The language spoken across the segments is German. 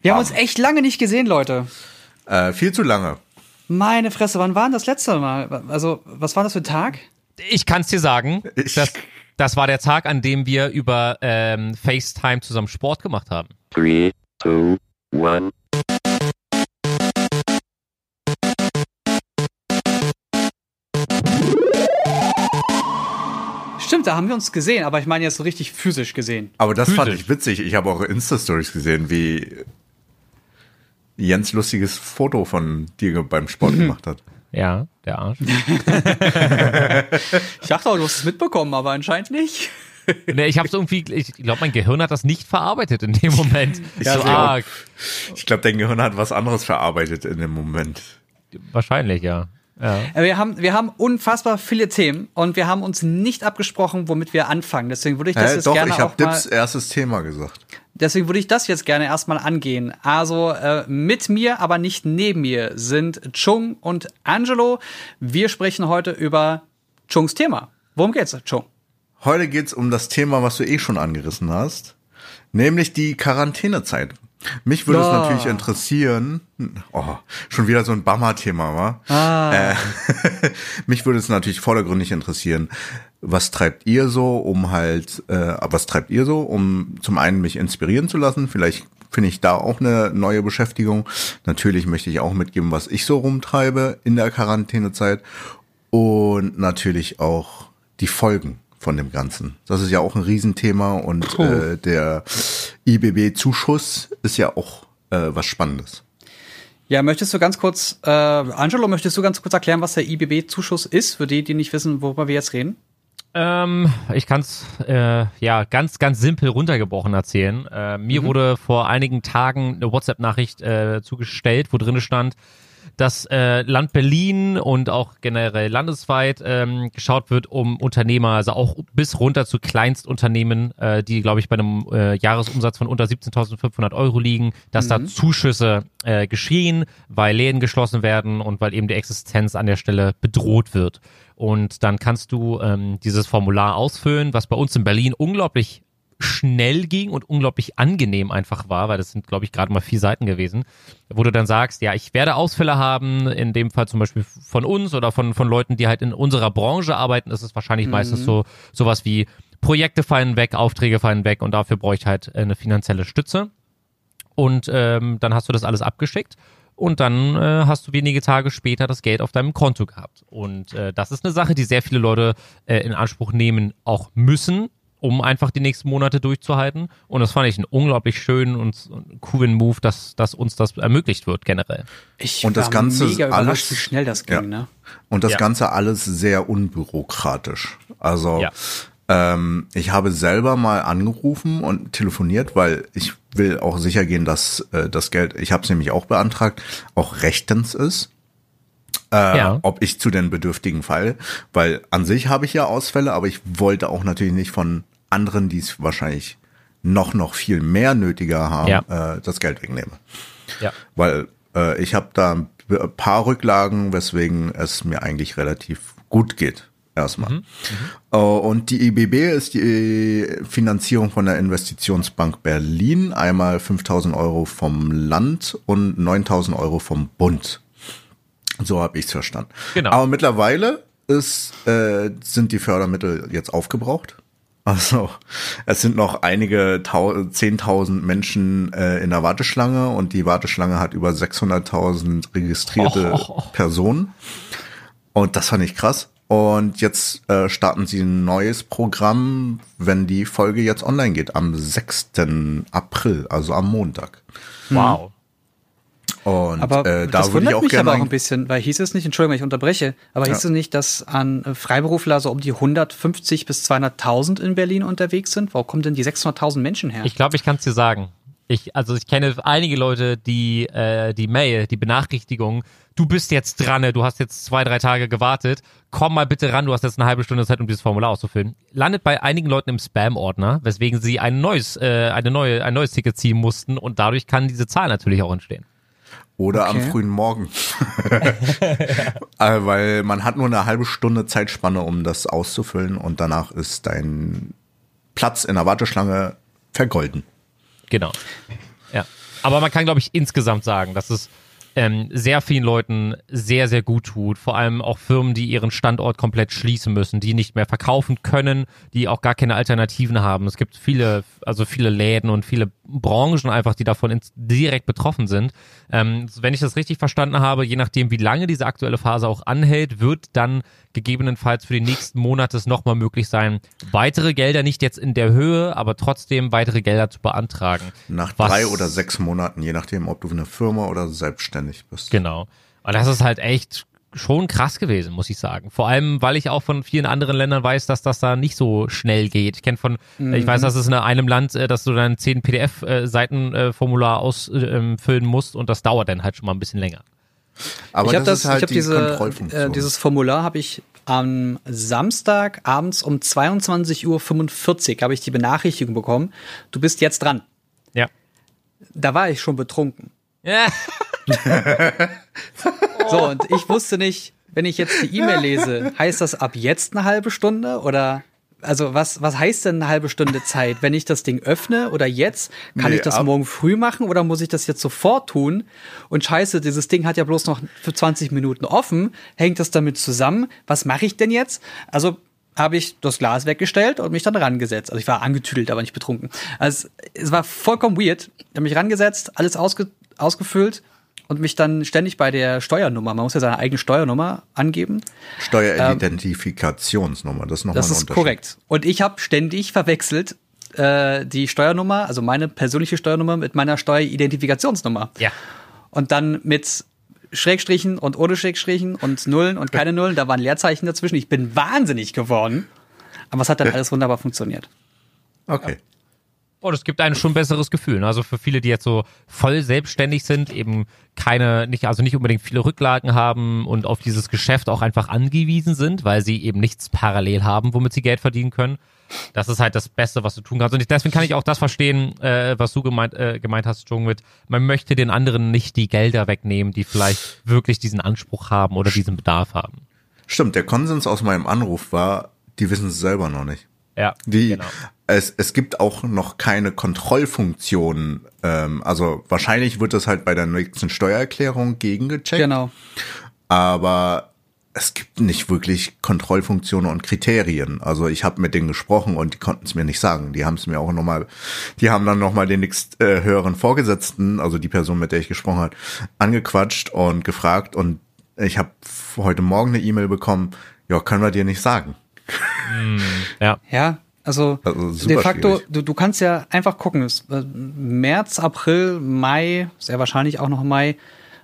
Wir haben uns echt lange nicht gesehen, Leute. Äh, viel zu lange. Meine Fresse, wann war denn das letzte Mal? Also, was war das für ein Tag? Ich kann es dir sagen. Das, das war der Tag, an dem wir über ähm, FaceTime zusammen Sport gemacht haben. Three, two, one. Stimmt, da haben wir uns gesehen, aber ich meine jetzt so richtig physisch gesehen. Aber das fand Physisch. ich witzig. Ich habe auch Insta-Stories gesehen, wie Jens lustiges Foto von dir beim Sport gemacht hat. Ja, der Arsch. Ich dachte auch, du hast es mitbekommen, aber anscheinend nicht. nee, ich habe irgendwie, ich glaube, mein Gehirn hat das nicht verarbeitet in dem Moment. Ich so, glaub- ah, Ich glaube, dein Gehirn hat was anderes verarbeitet in dem Moment. wahrscheinlich, ja. ja. Äh, Wir haben, wir haben unfassbar viele Themen und wir haben uns nicht abgesprochen, womit wir anfangen. Deswegen würde ich das Hä, jetzt doch, gerne ich auch habe Dips erstes Thema gesagt. Deswegen würde ich das jetzt gerne erstmal angehen. Also äh, mit mir, aber nicht neben mir sind Chung und Angelo. Wir sprechen heute über Chungs Thema. Worum geht's, Chung? Heute geht's um das Thema, was du eh schon angerissen hast, nämlich die Quarantänezeit. Mich würde Ja. es natürlich interessieren, oh, schon wieder so ein Bammer-Thema, wa? Ah. Äh, mich würde es natürlich vordergründig interessieren, was treibt ihr so, um halt, äh, was treibt ihr so, um zum einen mich inspirieren zu lassen, vielleicht finde ich da auch eine neue Beschäftigung. Natürlich möchte ich auch mitgeben, was ich so rumtreibe in der Quarantänezeit und natürlich auch die Folgen von dem Ganzen. Das ist ja auch ein Riesenthema und äh, der IBB-Zuschuss ist ja auch äh, was Spannendes. Ja, möchtest du ganz kurz, äh, Angelo, möchtest du ganz kurz erklären, was der IBB-Zuschuss ist, für die, die nicht wissen, worüber wir jetzt reden? Ähm, ich kann es äh, ja ganz, ganz simpel runtergebrochen erzählen. Äh, mir wurde vor einigen Tagen eine WhatsApp-Nachricht äh, zugestellt, wo drin stand, dass äh, Land Berlin und auch generell landesweit ähm, geschaut wird, um Unternehmer, also auch bis runter zu Kleinstunternehmen, äh, die, glaube ich, bei einem äh, Jahresumsatz von unter 17.500 Euro liegen, dass da Zuschüsse äh, geschehen, weil Läden geschlossen werden und weil eben die Existenz an der Stelle bedroht wird. Und dann kannst du ähm, dieses Formular ausfüllen, was bei uns in Berlin unglaublich schnell ging und unglaublich angenehm einfach war, weil das sind, glaube ich, gerade mal vier Seiten gewesen, wo du dann sagst, ja, ich werde Ausfälle haben, in dem Fall zum Beispiel von uns oder von, von Leuten, die halt in unserer Branche arbeiten, ist es wahrscheinlich meistens so sowas wie Projekte fallen weg, Aufträge fallen weg und dafür brauche ich halt eine finanzielle Stütze. Und ähm, dann hast du das alles abgeschickt und dann äh, hast du wenige Tage später das Geld auf deinem Konto gehabt. Und äh, das ist eine Sache, die sehr viele Leute äh, in Anspruch nehmen auch müssen, um einfach die nächsten Monate durchzuhalten. Und das fand ich einen unglaublich schönen und, und coolen Move, dass, dass uns das ermöglicht wird generell. Ich Und das Ganze mega alles- wie schnell das ging, Ja. ne? Und das Ja. Ganze alles sehr unbürokratisch. Also Ja. Ähm, ich habe selber mal angerufen und telefoniert, weil ich will auch sicher gehen, dass äh, das Geld, ich habe es nämlich auch beantragt, auch rechtens ist. Äh, Ja. ob ich zu den Bedürftigen falle, weil an sich habe ich ja Ausfälle, aber ich wollte auch natürlich nicht von anderen, die es wahrscheinlich noch noch viel mehr nötiger haben, Ja. äh, das Geld wegnehmen Ja. weil äh, ich habe da ein paar Rücklagen, weswegen es mir eigentlich relativ gut geht. Erstmal. Äh, und die IBB ist die Finanzierung von der Investitionsbank Berlin. Einmal 5000 Euro vom Land und 9000 Euro vom Bund. So habe ich es verstanden. Genau. Aber mittlerweile ist, äh, sind die Fördermittel jetzt aufgebraucht. Also es sind noch einige Tau 10.000 Menschen äh, in der Warteschlange und die Warteschlange hat über 600.000 registrierte Oh. Personen. Und das fand ich krass. Und jetzt äh, starten sie ein neues Programm, wenn die Folge jetzt online geht, am 6. April, also am Montag. Wow. Und Aber äh, da das würde ich wundert auch mich gerne. aber auch ein ein- bisschen, weil hieß es nicht, Entschuldigung, wenn ich unterbreche, aber hieß Ja. es nicht, dass an äh, Freiberufler so um die 150 bis 200.000 in Berlin unterwegs sind? Wo kommen denn die 600.000 Menschen her? Ich glaube, ich kann es dir sagen. Ich, also ich kenne einige Leute, die äh, die Mail, die Benachrichtigung, du bist jetzt dran, ne? du hast jetzt zwei, drei Tage gewartet, komm mal bitte ran, du hast jetzt eine halbe Stunde Zeit, um dieses Formular auszufüllen. Landet bei einigen Leuten im Spam-Ordner, weswegen sie ein neues, äh, eine neue, ein neues Ticket ziehen mussten und dadurch kann diese Zahl natürlich auch entstehen. Oder am Okay. frühen Morgen. äh, weil man hat nur eine halbe Stunde Zeitspanne, um das auszufüllen und danach ist dein Platz in der Warteschlange vergolden. Genau. Ja. Aber man kann, glaube ich, insgesamt sagen, dass es ähm, sehr vielen Leuten sehr, sehr gut tut. Vor allem auch Firmen, die ihren Standort komplett schließen müssen, die nicht mehr verkaufen können, die auch gar keine Alternativen haben. Es gibt viele, also viele Läden und viele Branchen einfach, die davon direkt betroffen sind. Ähm, wenn ich das richtig verstanden habe, je nachdem, wie lange diese aktuelle Phase auch anhält, wird dann gegebenenfalls für die nächsten Monate es nochmal möglich sein, weitere Gelder, nicht jetzt in der Höhe, aber trotzdem weitere Gelder zu beantragen. Nach Was- drei oder sechs Monaten, je nachdem, ob du eine Firma oder selbstständig bist. Genau. Und das ist halt echt schon krass gewesen, muss ich sagen. Vor allem, weil ich auch von vielen anderen Ländern weiß, dass das da nicht so schnell geht. Ich kenne von, ich weiß, dass es in einem Land, äh, dass du dann zehn PDF-Seitenformular ausfüllen musst und das dauert dann halt schon mal ein bisschen länger. Aber ich habe das, das, halt ich habe die diese, Kontrollfunktion. äh, dieses Formular habe ich am Samstag abends um 22.45 Uhr habe ich die Benachrichtigung bekommen. Du bist jetzt dran. Ja. Da war ich schon betrunken. Ja. So, und ich wusste nicht, wenn ich jetzt die E-Mail lese, heißt das ab jetzt eine halbe Stunde oder also was, was heißt denn eine halbe Stunde Zeit? Wenn ich das Ding öffne oder jetzt, kann Nee, ich das morgen früh machen oder muss ich das jetzt sofort tun? Und scheiße, dieses Ding hat ja bloß noch für 20 Minuten offen. Hängt das damit zusammen? Was mache ich denn jetzt? Also habe ich das Glas weggestellt und mich dann rangesetzt. Also ich war angetüdelt, aber nicht betrunken. Also es war vollkommen weird. Ich habe mich rangesetzt, alles ausge, ausgefüllt und mich dann ständig bei der Steuernummer, man muss ja seine eigene Steuernummer angeben. Steueridentifikationsnummer, das ist nochmal Das ein ist korrekt. Und ich habe ständig verwechselt äh, die Steuernummer, also meine persönliche Steuernummer mit meiner Steueridentifikationsnummer. Ja. Und dann mit Schrägstrichen und ohne Schrägstrichen und Nullen und keine Nullen, da waren Leerzeichen dazwischen. Ich bin wahnsinnig geworden. Aber es hat dann alles wunderbar funktioniert. Okay. Oh, das gibt einem schon ein besseres Gefühl. ne? Also für viele, die jetzt so voll selbstständig sind, eben keine, nicht, also nicht unbedingt viele Rücklagen haben und auf dieses Geschäft auch einfach angewiesen sind, weil sie eben nichts parallel haben, womit sie Geld verdienen können. Das ist halt das Beste, was du tun kannst. Und deswegen kann ich auch das verstehen, äh, was du gemeint, äh, gemeint hast, Jung, mit, man möchte den anderen nicht die Gelder wegnehmen, die vielleicht wirklich diesen Anspruch haben oder diesen Bedarf haben. Stimmt, der Konsens aus meinem Anruf war, die wissen es selber noch nicht. Ja, Die, genau. Es, es gibt auch noch keine Kontrollfunktion. Ähm, also wahrscheinlich wird das halt bei der nächsten Steuererklärung gegengecheckt. Genau. aber es gibt nicht wirklich Kontrollfunktionen und Kriterien. Also ich habe mit denen gesprochen und die konnten es mir nicht sagen. Die haben es mir auch nochmal, die haben dann nochmal den nächst äh, höheren Vorgesetzten, also die Person, mit der ich gesprochen habe, angequatscht und gefragt und ich habe heute Morgen eine E-Mail bekommen, ja, können wir dir nicht sagen. Ja. Ja, also, Also de facto, du, du kannst ja einfach gucken. Es, äh, März, April, Mai, sehr wahrscheinlich auch noch Mai,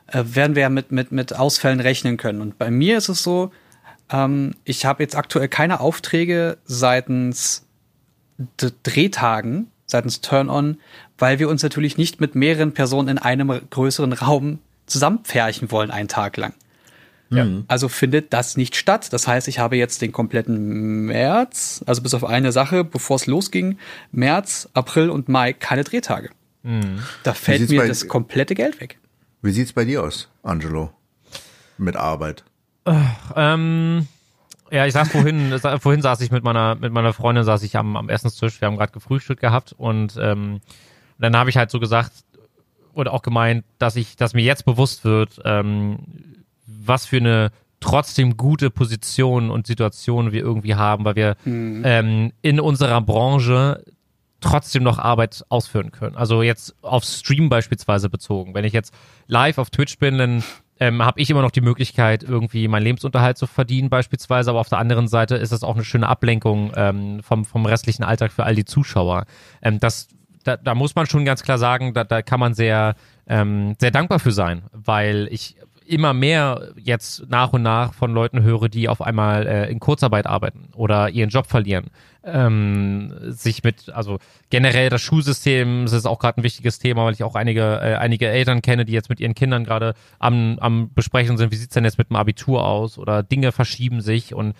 äh, werden wir ja mit, mit, mit Ausfällen rechnen können. Und bei mir ist es so, ähm, ich habe jetzt aktuell keine Aufträge seitens D Drehtagen, seitens Turn-On, weil wir uns natürlich nicht mit mehreren Personen in einem größeren Raum zusammenpferchen wollen, einen Tag lang. Ja. Also findet das nicht statt. Das heißt, ich habe jetzt den kompletten März, also bis auf eine Sache, bevor es losging, März, April und Mai keine Drehtage. Da fällt mir bei- das komplette Geld weg. Wie sieht's bei dir aus, Angelo? Mit Arbeit. Ähm, ja, ich saß vorhin, vorhin saß ich mit meiner, mit meiner Freundin, saß ich am, am Essenstisch, wir haben gerade gefrühstückt gehabt und ähm, dann habe ich halt so gesagt oder auch gemeint, dass ich, dass mir jetzt bewusst wird, ähm, was für eine trotzdem gute Position und Situation wir irgendwie haben, weil wir ähm, in unserer Branche trotzdem noch Arbeit ausführen können. Also jetzt auf Stream beispielsweise bezogen. Wenn ich jetzt live auf Twitch bin, dann ähm, habe ich immer noch die Möglichkeit, irgendwie meinen Lebensunterhalt zu verdienen beispielsweise, aber auf der anderen Seite ist das auch eine schöne Ablenkung ähm, vom, vom restlichen Alltag für all die Zuschauer. Ähm, das, da, da muss man schon ganz klar sagen, da, da kann man sehr, ähm, sehr dankbar für sein, weil ich immer mehr jetzt nach und nach von Leuten höre, die auf einmal äh, in Kurzarbeit arbeiten oder ihren Job verlieren. Ähm, sich mit, also generell das Schulsystem, das ist auch gerade ein wichtiges Thema, weil ich auch einige, äh, einige Eltern kenne, die jetzt mit ihren Kindern gerade am, am Besprechen sind, wie sieht's denn jetzt mit dem Abitur aus oder Dinge verschieben sich und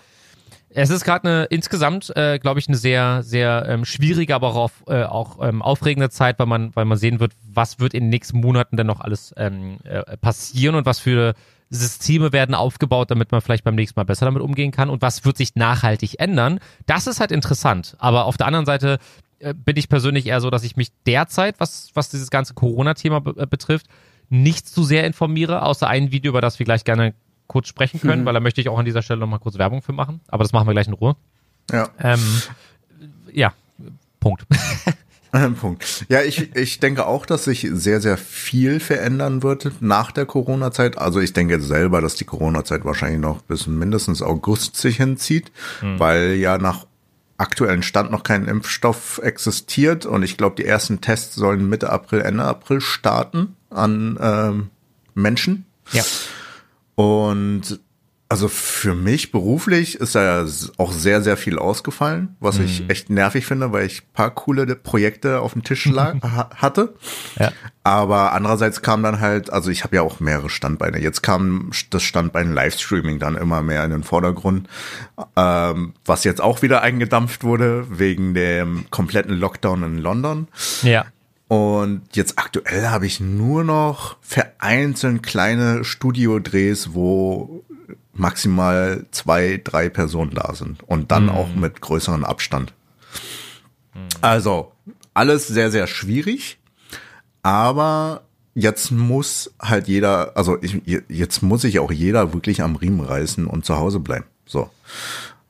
es ist gerade eine insgesamt, äh, glaube ich, eine sehr, sehr ähm, schwierige, aber auch, auf, äh, auch ähm, aufregende Zeit, weil man, weil man sehen wird, was wird in den nächsten Monaten denn noch alles ähm, äh, passieren und was für Systeme werden aufgebaut, damit man vielleicht beim nächsten Mal besser damit umgehen kann und was wird sich nachhaltig ändern. Das ist halt interessant. Aber auf der anderen Seite äh, bin ich persönlich eher so, dass ich mich derzeit, was, was dieses ganze Corona-Thema be äh, betrifft, nicht zu sehr informiere, außer ein Video, über das wir gleich gerne kurz sprechen können, Mhm. weil da möchte ich auch an dieser Stelle nochmal kurz Werbung für machen. Aber das machen wir gleich in Ruhe. Ja. Ähm, ja, Punkt. Punkt. Ja, ich, ich denke auch, dass sich sehr, sehr viel verändern wird nach der Corona-Zeit. Also ich denke selber, dass die Corona-Zeit wahrscheinlich noch bis mindestens August sich hinzieht, weil ja nach aktuellen Stand noch kein Impfstoff existiert. Und ich glaube, die ersten Tests sollen Mitte April, Ende April starten an ähm, Menschen. Ja. Und also für mich beruflich ist da ja auch sehr, sehr viel ausgefallen, was ich echt nervig finde, weil ich paar coole Projekte auf dem Tisch lag, ha hatte. Ja. Aber andererseits kam dann halt, also ich habe ja auch mehrere Standbeine. Jetzt kam das Standbein Livestreaming dann immer mehr in den Vordergrund, ähm, was jetzt auch wieder eingedampft wurde wegen dem kompletten Lockdown in London. Ja. Und jetzt aktuell habe ich nur noch vereinzelt kleine Studiodrehs, wo maximal zwei, drei Personen da sind. Und dann auch mit größeren Abstand. Also, alles sehr, sehr schwierig. Aber jetzt muss halt jeder, also ich, jetzt muss sich auch jeder wirklich am Riemen reißen und zu Hause bleiben. So.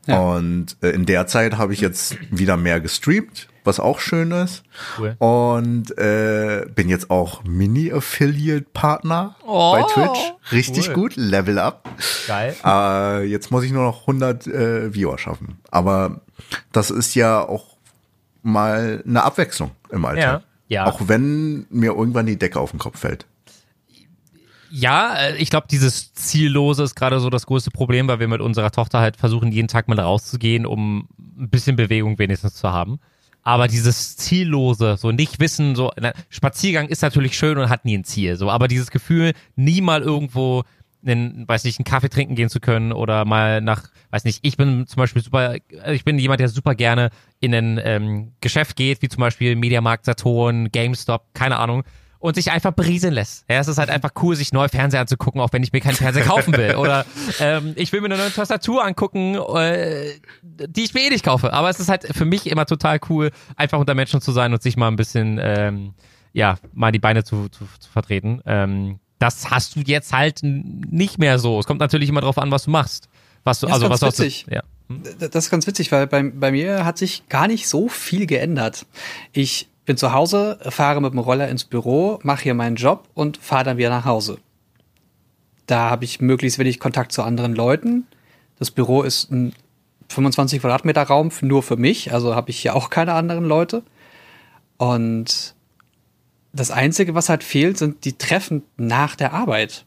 Ja. Und äh, in der Zeit habe ich jetzt wieder mehr gestreamt, was auch schön ist. Cool. Und äh, bin jetzt auch Mini-Affiliate-Partner Oh, bei Twitch. Richtig cool. gut, Level Up. Geil. Äh, jetzt muss ich nur noch 100 äh, Viewer schaffen. Aber das ist ja auch mal eine Abwechslung im Alltag. Ja, ja. Auch wenn mir irgendwann die Decke auf den Kopf fällt. Ja, äh, ich glaube, dieses Ziellose ist gerade so das größte Problem, weil wir mit unserer Tochter halt versuchen, jeden Tag mal rauszugehen, um ein bisschen Bewegung wenigstens zu haben. Aber dieses Ziellose, so nicht wissen, so, na, Spaziergang ist natürlich schön und hat nie ein Ziel, so, aber dieses Gefühl, nie mal irgendwo einen, weiß nicht, einen Kaffee trinken gehen zu können oder mal nach, weiß nicht, ich bin zum Beispiel super, äh, ich bin jemand, der super gerne in ein ähm, Geschäft geht, wie zum Beispiel Mediamarkt, Saturn, GameStop, keine Ahnung, und sich einfach berieseln lässt. Ja, es ist halt einfach cool, sich neue Fernseher anzugucken, auch wenn ich mir keinen Fernseher kaufen will. Oder ähm, ich will mir eine neue Tastatur angucken, äh, die ich mir eh nicht kaufe. Aber es ist halt für mich immer total cool, einfach unter Menschen zu sein und sich mal ein bisschen, ähm, ja, mal die Beine zu, zu, zu vertreten. Ähm, das hast du jetzt halt nicht mehr so. Es kommt natürlich immer drauf an, was du machst. Was du, Ja, ist also ganz was du witzig. ja. Das ist ganz witzig, weil bei, bei mir hat sich gar nicht so viel geändert. Ich bin zu Hause, fahre mit dem Roller ins Büro, mache hier meinen Job und fahre dann wieder nach Hause. Da habe ich möglichst wenig Kontakt zu anderen Leuten. Das Büro ist ein 25 Quadratmeter Raum nur für mich, also habe ich hier auch keine anderen Leute. Und das Einzige, was halt fehlt, sind die Treffen nach der Arbeit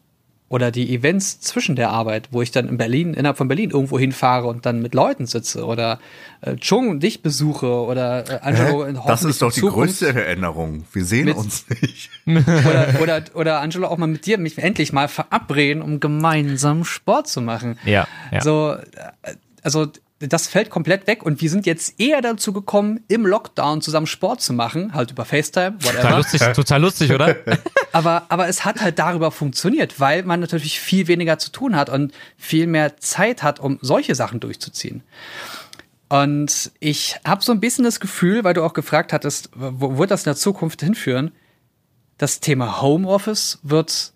oder die Events zwischen der Arbeit, wo ich dann in Berlin, innerhalb von Berlin irgendwo hinfahre und dann mit Leuten sitze oder äh, Chung und dich besuche oder äh, Angelo in Das ist doch die Zukunft größte Erinnerung. Wir sehen Mit- uns nicht. oder, oder, oder Angelo auch mal mit dir mich endlich mal verabreden, um gemeinsam Sport zu machen. Ja, ja. So, äh, also das fällt komplett weg und wir sind jetzt eher dazu gekommen, im Lockdown zusammen Sport zu machen, halt über FaceTime, Total whatever. lustig, total lustig, oder? Aber, aber es hat halt darüber funktioniert, weil man natürlich viel weniger zu tun hat und viel mehr Zeit hat, um solche Sachen durchzuziehen. Und ich habe so ein bisschen das Gefühl, weil du auch gefragt hattest, wo wird das in der Zukunft hinführen? Das Thema Homeoffice wird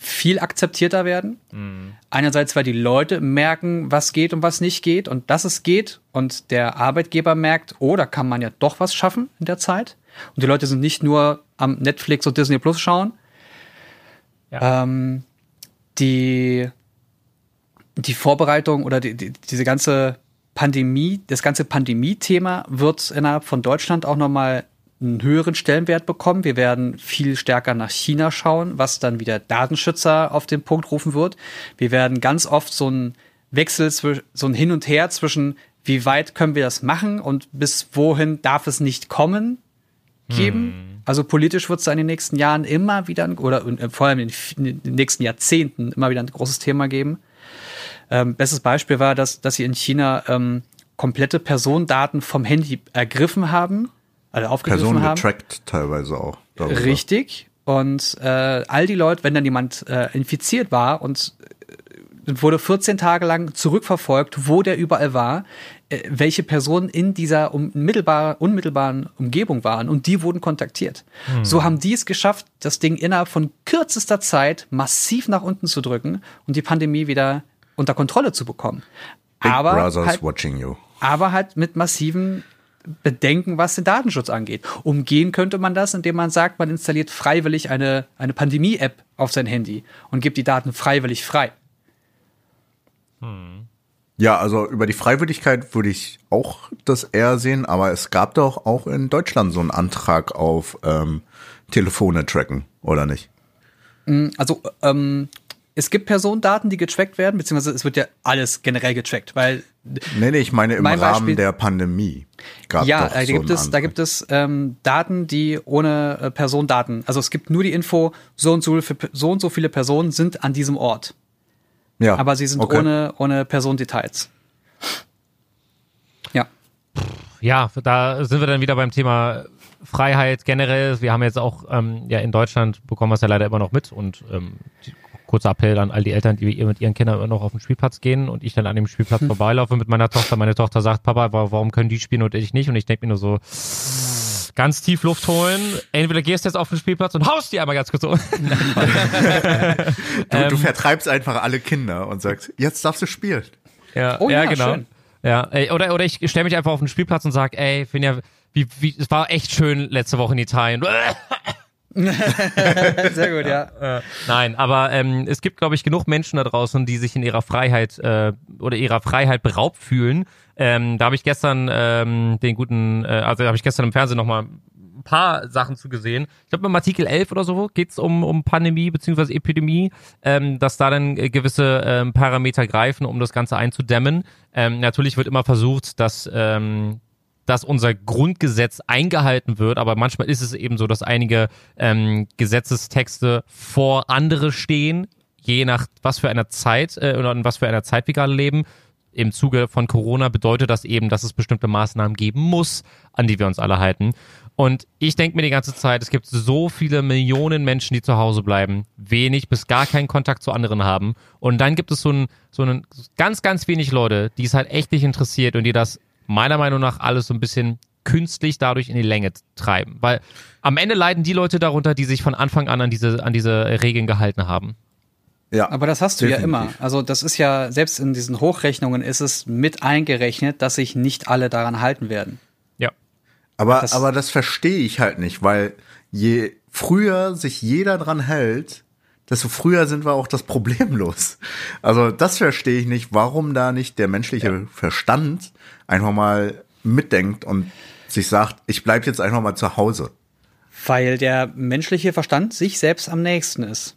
viel akzeptierter werden. Einerseits, weil die Leute merken, was geht und was nicht geht und dass es geht und der Arbeitgeber merkt, oh, da kann man ja doch was schaffen in der Zeit. Und die Leute sind nicht nur am Netflix und Disney Plus schauen. Ja. Ähm, die, die Vorbereitung oder die, die, diese ganze Pandemie, das ganze Pandemie-Thema wird innerhalb von Deutschland auch nochmal einen höheren Stellenwert bekommen. Wir werden viel stärker nach China schauen, was dann wieder Datenschützer auf den Punkt rufen wird. Wir werden ganz oft so einen Wechsel, so ein Hin und Her zwischen, wie weit können wir das machen und bis wohin darf es nicht kommen, geben. Also politisch wird es in den nächsten Jahren immer wieder, oder äh, vor allem in den in den nächsten Jahrzehnten immer wieder ein großes Thema geben. Ähm, bestes Beispiel war, dass, dass sie in China ähm, komplette Personendaten vom Handy ergriffen haben, also aufgegriffen Personen haben. getrackt teilweise auch. darüber. Richtig. Und äh, all die Leute, wenn dann jemand äh, infiziert war und äh, wurde 14 Tage lang zurückverfolgt, wo der überall war, äh, welche Personen in dieser unmittelbar, unmittelbaren Umgebung waren und die wurden kontaktiert. So haben die es geschafft, das Ding innerhalb von kürzester Zeit massiv nach unten zu drücken und die Pandemie wieder unter Kontrolle zu bekommen. Big aber Brother's halt, watching you. aber halt mit massiven Bedenken, was den Datenschutz angeht. Umgehen könnte man das, indem man sagt, man installiert freiwillig eine, eine Pandemie-App auf sein Handy und gibt die Daten freiwillig frei. Ja, also über die Freiwilligkeit würde ich auch das eher sehen, aber es gab doch auch in Deutschland so einen Antrag auf ähm, Telefone tracken, oder nicht? Also ähm, es gibt Personendaten, die getrackt werden, beziehungsweise es wird ja alles generell getrackt, weil Nee, nee, ich meine im Mein Rahmen Beispiel- der Pandemie. Gab ja, doch da so gibt es, da gibt es ähm, Daten, die ohne äh, Personendaten, also es gibt nur die Info, so und so, für, so und so viele Personen sind an diesem Ort, ja, aber sie sind okay. ohne, ohne Personendetails. Ja. Ja, da sind wir dann wieder beim Thema Freiheit generell. Wir haben jetzt auch ähm, ja in Deutschland bekommen wir es ja leider immer noch mit und ähm, die, kurzer Appell an all die Eltern, die mit ihren Kindern immer noch auf den Spielplatz gehen und ich dann an dem Spielplatz vorbeilaufe mit meiner Tochter. Meine Tochter sagt, Papa, wa- warum können die spielen und ich nicht? Und ich denke mir nur so, ganz tief Luft holen. Entweder gehst du jetzt auf den Spielplatz und haust die einmal ganz kurz um. Du, Ähm. du vertreibst einfach alle Kinder und sagst, jetzt darfst du spielen. Ja, Oh ja, ja, genau. schön. Ja, ey, oder, oder ich stelle mich einfach auf den Spielplatz und sag, ey, Finja, wie, wie, es war echt schön letzte Woche in Italien. Sehr gut, ja. Nein, aber ähm, es gibt, glaube ich, genug Menschen da draußen, die sich in ihrer Freiheit äh, oder ihrer Freiheit beraubt fühlen. Ähm, da habe ich gestern ähm, den guten, äh, also habe ich gestern im Fernsehen nochmal ein paar Sachen zu gesehen. Ich glaube, im Artikel 11 oder so geht's um, um Pandemie beziehungsweise Epidemie, ähm, dass da dann äh, gewisse ähm, Parameter greifen, um das Ganze einzudämmen. Ähm, natürlich wird immer versucht, dass ähm, dass unser Grundgesetz eingehalten wird, aber manchmal ist es eben so, dass einige ähm, Gesetzestexte vor andere stehen, je nach was für einer Zeit äh, oder in was für einer Zeit wir gerade leben. Im Zuge von Corona bedeutet das eben, dass es bestimmte Maßnahmen geben muss, an die wir uns alle halten. Und ich denke mir die ganze Zeit, es gibt so viele Millionen Menschen, die zu Hause bleiben, wenig bis gar keinen Kontakt zu anderen haben. Und dann gibt es so einen, so einen ganz, ganz wenig Leute, die es halt echt nicht interessiert und die das meiner Meinung nach alles so ein bisschen künstlich dadurch in die Länge treiben. Weil am Ende leiden die Leute darunter, die sich von Anfang an an diese, an diese Regeln gehalten haben. Ja, Aber das hast du ja definitiv. immer. Also das ist ja, selbst in diesen Hochrechnungen ist es mit eingerechnet, dass sich nicht alle daran halten werden. Ja. Aber, Das- aber das verstehe ich halt nicht, weil je früher sich jeder dran hält, desto früher sind wir auch das Problem los. Also das verstehe ich nicht, warum da nicht der menschliche Verstand einfach mal mitdenkt und sich sagt, ich bleib jetzt einfach mal zu Hause. Weil der menschliche Verstand sich selbst am nächsten ist.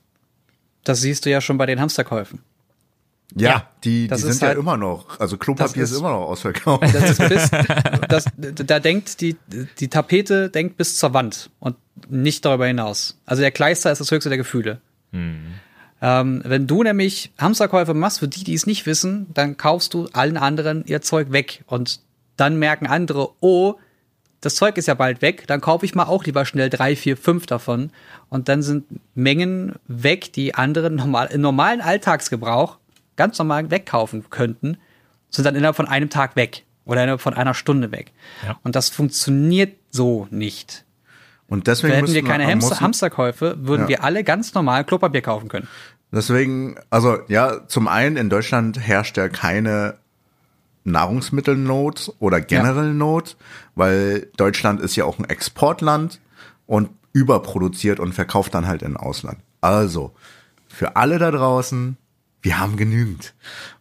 Das siehst du ja schon bei den Hamsterkäufen. Ja, Ja, die, die sind ja halt- immer noch, also Klopapier ist, ist- immer noch ausverkauft. Das ist bis, das, da denkt die, die Tapete denkt bis zur Wand und nicht darüber hinaus. Also der Kleister ist das höchste der Gefühle. Ähm, wenn du nämlich Hamsterkäufe machst, für die, die es nicht wissen, dann kaufst du allen anderen ihr Zeug weg. Und dann merken andere, oh, das Zeug ist ja bald weg, dann kaufe ich mal auch lieber schnell drei, vier, fünf davon. Und dann sind Mengen weg, die andere normal, im normalen Alltagsgebrauch ganz normal wegkaufen könnten, sind dann innerhalb von einem Tag weg oder innerhalb von einer Stunde weg. Ja. Und das funktioniert so nicht. Und deswegen Hätten wir keine Hamster Hamsterkäufe, würden Ja. wir alle ganz normal Klopapier kaufen können. Deswegen, also ja, zum einen in Deutschland herrscht ja keine Nahrungsmittelnot oder generell Not, weil Deutschland ist ja auch ein Exportland und überproduziert und verkauft dann halt in Ausland. Also, für alle da draußen, wir haben genügend.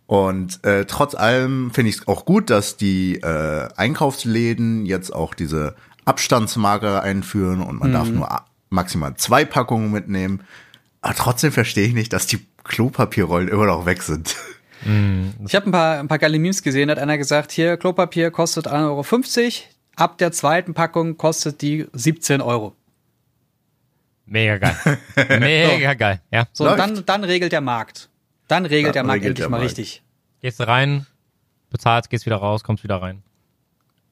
Und äh, trotz allem finde ich es auch gut, dass die äh, Einkaufsläden jetzt auch diese Abstandsmarke einführen und man darf nur maximal zwei Packungen mitnehmen. Aber trotzdem verstehe ich nicht, dass die Klopapierrollen immer noch weg sind. Ich habe ein paar, ein paar geile Memes gesehen, da hat einer gesagt, hier, Klopapier kostet 1,50 Euro, ab der zweiten Packung kostet die 17 Euro. Mega geil. Mega geil. Ja. So, Läuft. dann, dann regelt der Markt. Dann regelt Dann der Markt regelt endlich der mal Markt. richtig. Gehst du rein, bezahlst, gehst wieder raus, kommst wieder rein.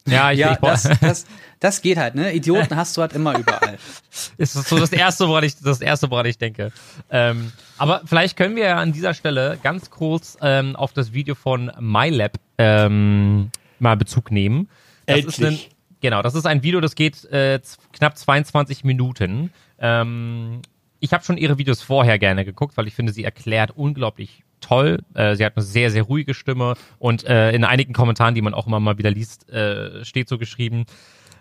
Ja, ich, Ja, ich, das, das, das geht halt, ne? Idioten hast du halt immer überall. ist so das erste, woran ich das erste, woran ich denke. Ähm, aber vielleicht können wir ja an dieser Stelle ganz kurz ähm, auf das Video von MyLab ähm, mal Bezug nehmen. Das ist ein, Endlich. genau, das ist ein Video, das geht äh, knapp 22 Minuten. Ähm, ich habe schon ihre Videos vorher gerne geguckt, weil ich finde, sie erklärt unglaublich toll. Äh, sie hat eine sehr, sehr ruhige Stimme und äh, in einigen Kommentaren, die man auch immer mal wieder liest, äh, steht so geschrieben,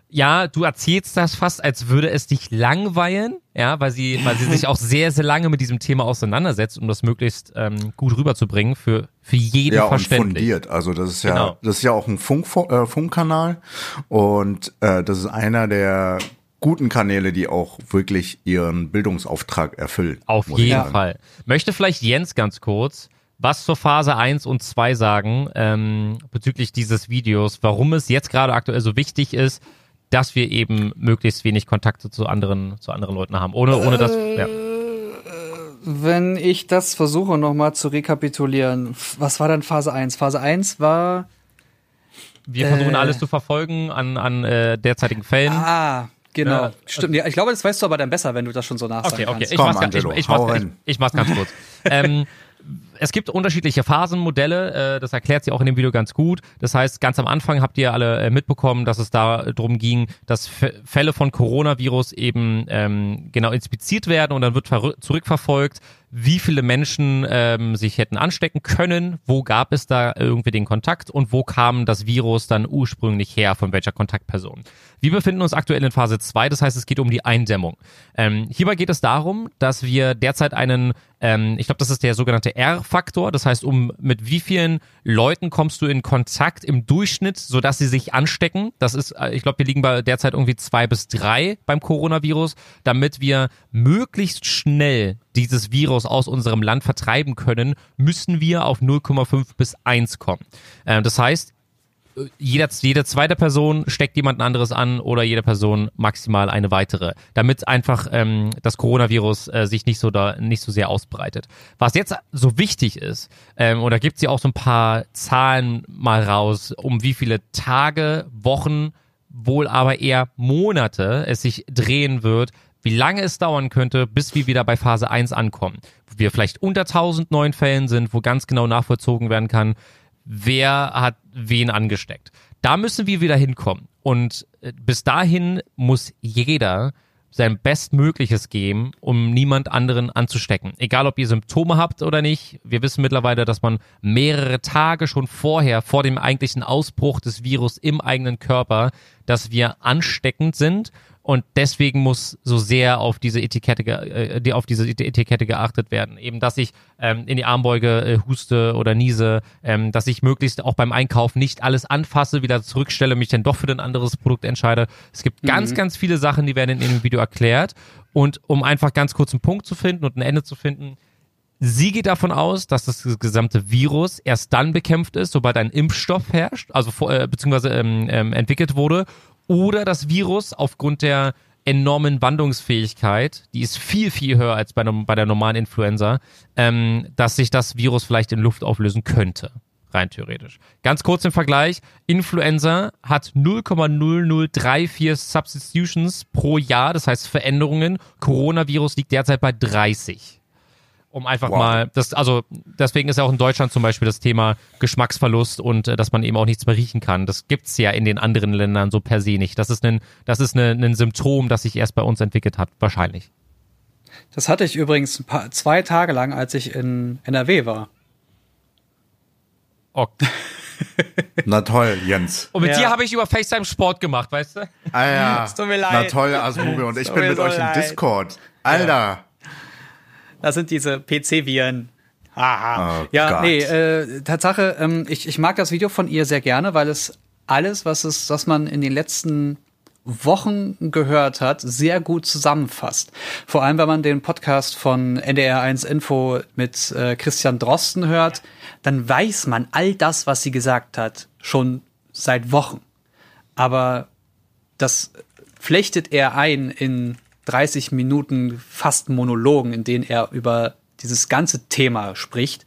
ja, du erzählst das fast, als würde es dich langweilen, ja, weil sie, weil sie sich auch sehr, sehr lange mit diesem Thema auseinandersetzt, um das möglichst ähm, gut rüberzubringen für, für jeden Ja, und verständlich. fundiert. Also das ist ja, Genau. das ist ja auch ein Funk, äh, Funkkanal und äh, das ist einer der guten Kanäle, die auch wirklich ihren Bildungsauftrag erfüllen. Auf jeden. Fall. Möchte vielleicht Jens ganz kurz was zur Phase 1 und 2 sagen ähm, bezüglich dieses Videos, warum es jetzt gerade aktuell so wichtig ist, dass wir eben möglichst wenig Kontakte zu anderen, zu anderen Leuten haben. Ohne, ohne das. Ja. Wenn ich das versuche nochmal zu rekapitulieren, was war dann Phase 1? Phase 1 war, Wir versuchen Äh. alles zu verfolgen an, an äh, derzeitigen Fällen. ah, genau. Ja. Stimmt, ja, ich glaube, das weißt du aber dann besser, wenn du das schon so nachsagen Okay, okay. kannst. Ich Komm, mach's, ganz- Angelo, ich, ich, mach's, ich, ich mach's ganz kurz. ähm, es gibt unterschiedliche Phasenmodelle, äh, das erklärt sie auch in dem Video ganz gut. Das heißt, ganz am Anfang habt ihr alle äh, mitbekommen, dass es da äh, ging, dass F Fälle von Coronavirus eben ähm, genau inspiziert werden und dann wird zurückverfolgt, wie viele Menschen ähm, sich hätten anstecken können, wo gab es da irgendwie den Kontakt und wo kam das Virus dann ursprünglich her, von welcher Kontaktperson. Wir befinden uns aktuell in Phase 2, das heißt, es geht um die Eindämmung. Ähm, hierbei geht es darum, dass wir derzeit einen, ähm, ich glaube, das ist der sogenannte R-Faktor, das heißt, um mit wie vielen Leuten kommst du in Kontakt im Durchschnitt, sodass sie sich anstecken. Das ist, äh, ich glaube, wir liegen bei derzeit irgendwie zwei bis drei beim Coronavirus, damit wir möglichst schnell dieses Virus aus unserem Land vertreiben können, müssen wir auf 0,5 bis 1 kommen. Ähm, das heißt, jeder, jede zweite Person steckt jemand anderes an oder jede Person maximal eine weitere, damit einfach ähm, das Coronavirus äh, sich nicht so da nicht so sehr ausbreitet. Was jetzt so wichtig ist, ähm, oder gibt sie auch so ein paar Zahlen mal raus, um wie viele Tage, Wochen, wohl aber eher Monate es sich drehen wird, wie lange es dauern könnte, bis wir wieder bei Phase 1 ankommen. Wo wir vielleicht unter 1000 neuen Fällen sind, wo ganz genau nachvollzogen werden kann, wer hat wen angesteckt. Da müssen wir wieder hinkommen. Und äh, bis dahin muss jeder sein Bestmögliches geben, um niemand anderen anzustecken. Egal, ob ihr Symptome habt oder nicht. Wir wissen mittlerweile, dass man mehrere Tage schon vorher, vor dem eigentlichen Ausbruch des Virus im eigenen Körper, dass wir ansteckend sind und deswegen muss so sehr auf diese Etikette, äh, auf diese Etikette geachtet werden. Eben, dass ich ähm, in die Armbeuge äh, huste oder niese, ähm, dass ich möglichst auch beim Einkauf nicht alles anfasse, wieder zurückstelle, mich dann doch für ein anderes Produkt entscheide. Es gibt ganz, ganz viele Sachen, die werden in dem Video erklärt. Und um einfach ganz kurz einen Punkt zu finden und ein Ende zu finden, Sie geht davon aus, dass das gesamte Virus erst dann bekämpft ist, sobald ein Impfstoff herrscht, also äh, beziehungsweise ähm, ähm, entwickelt wurde, oder das Virus aufgrund der enormen Wandlungsfähigkeit, die ist viel, viel höher als bei, bei der normalen Influenza, ähm, dass sich das Virus vielleicht in Luft auflösen könnte. Rein theoretisch. Ganz kurz im Vergleich. Influenza hat 0,0034 Substitutions pro Jahr, das heißt Veränderungen. Coronavirus liegt derzeit bei 30 um einfach Wow. mal, das, also deswegen ist ja auch in Deutschland zum Beispiel das Thema Geschmacksverlust und äh, dass man eben auch nichts mehr riechen kann. Das gibt's ja in den anderen Ländern so per se nicht. Das ist ein, das ist eine, ein Symptom, das sich erst bei uns entwickelt hat, wahrscheinlich. Das hatte ich übrigens ein paar, zwei Tage lang, als ich in NRW war. Okay. Na toll, Jens. Und mit Ja. dir habe ich über FaceTime Sport gemacht, weißt du? Ah ja. Es tut mir leid. Na toll, Asmube. Und ich bin mit so euch im leid. Discord. Alter. Das sind diese PC-Viren. Haha. Oh ja, Gott. nee, äh, Tatsache, ähm, ich, ich mag das Video von ihr sehr gerne, weil es alles, was es, was man in den letzten Wochen gehört hat, sehr gut zusammenfasst. Vor allem, wenn man den Podcast von NDR1 Info mit äh, Christian Drosten hört, dann weiß man all das, was sie gesagt hat, schon seit Wochen. Aber das flechtet er ein in 30 Minuten fast Monologen, in denen er über dieses ganze Thema spricht.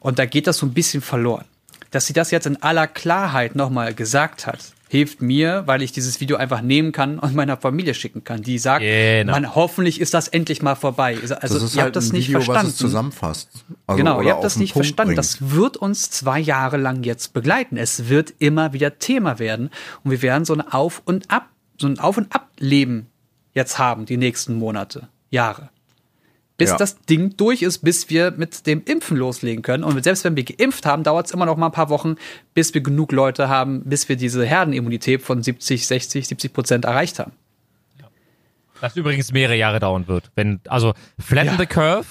Und da geht das so ein bisschen verloren. Dass sie das jetzt in aller Klarheit nochmal gesagt hat, hilft mir, weil ich dieses Video einfach nehmen kann und meiner Familie schicken kann, die sagt, Genau. man, hoffentlich ist das endlich mal vorbei. Also das ist ihr halt habt das ein nicht Video, was verstanden. es zusammenfasst. Also, genau, ihr habt das nicht Punkt verstanden. bringt. Das wird uns zwei Jahre lang jetzt begleiten. Es wird immer wieder Thema werden und wir werden so ein Auf und Ab, so ein Auf und Ab-Leben jetzt haben, die nächsten Monate, Jahre. Bis Ja. das Ding durch ist, bis wir mit dem Impfen loslegen können. Und selbst wenn wir geimpft haben, dauert es immer noch mal ein paar Wochen, bis wir genug Leute haben, bis wir diese Herdenimmunität von 70, 60, 70 Prozent erreicht haben. Das übrigens mehrere Jahre dauern wird. Wenn, also Flatten Ja. the Curve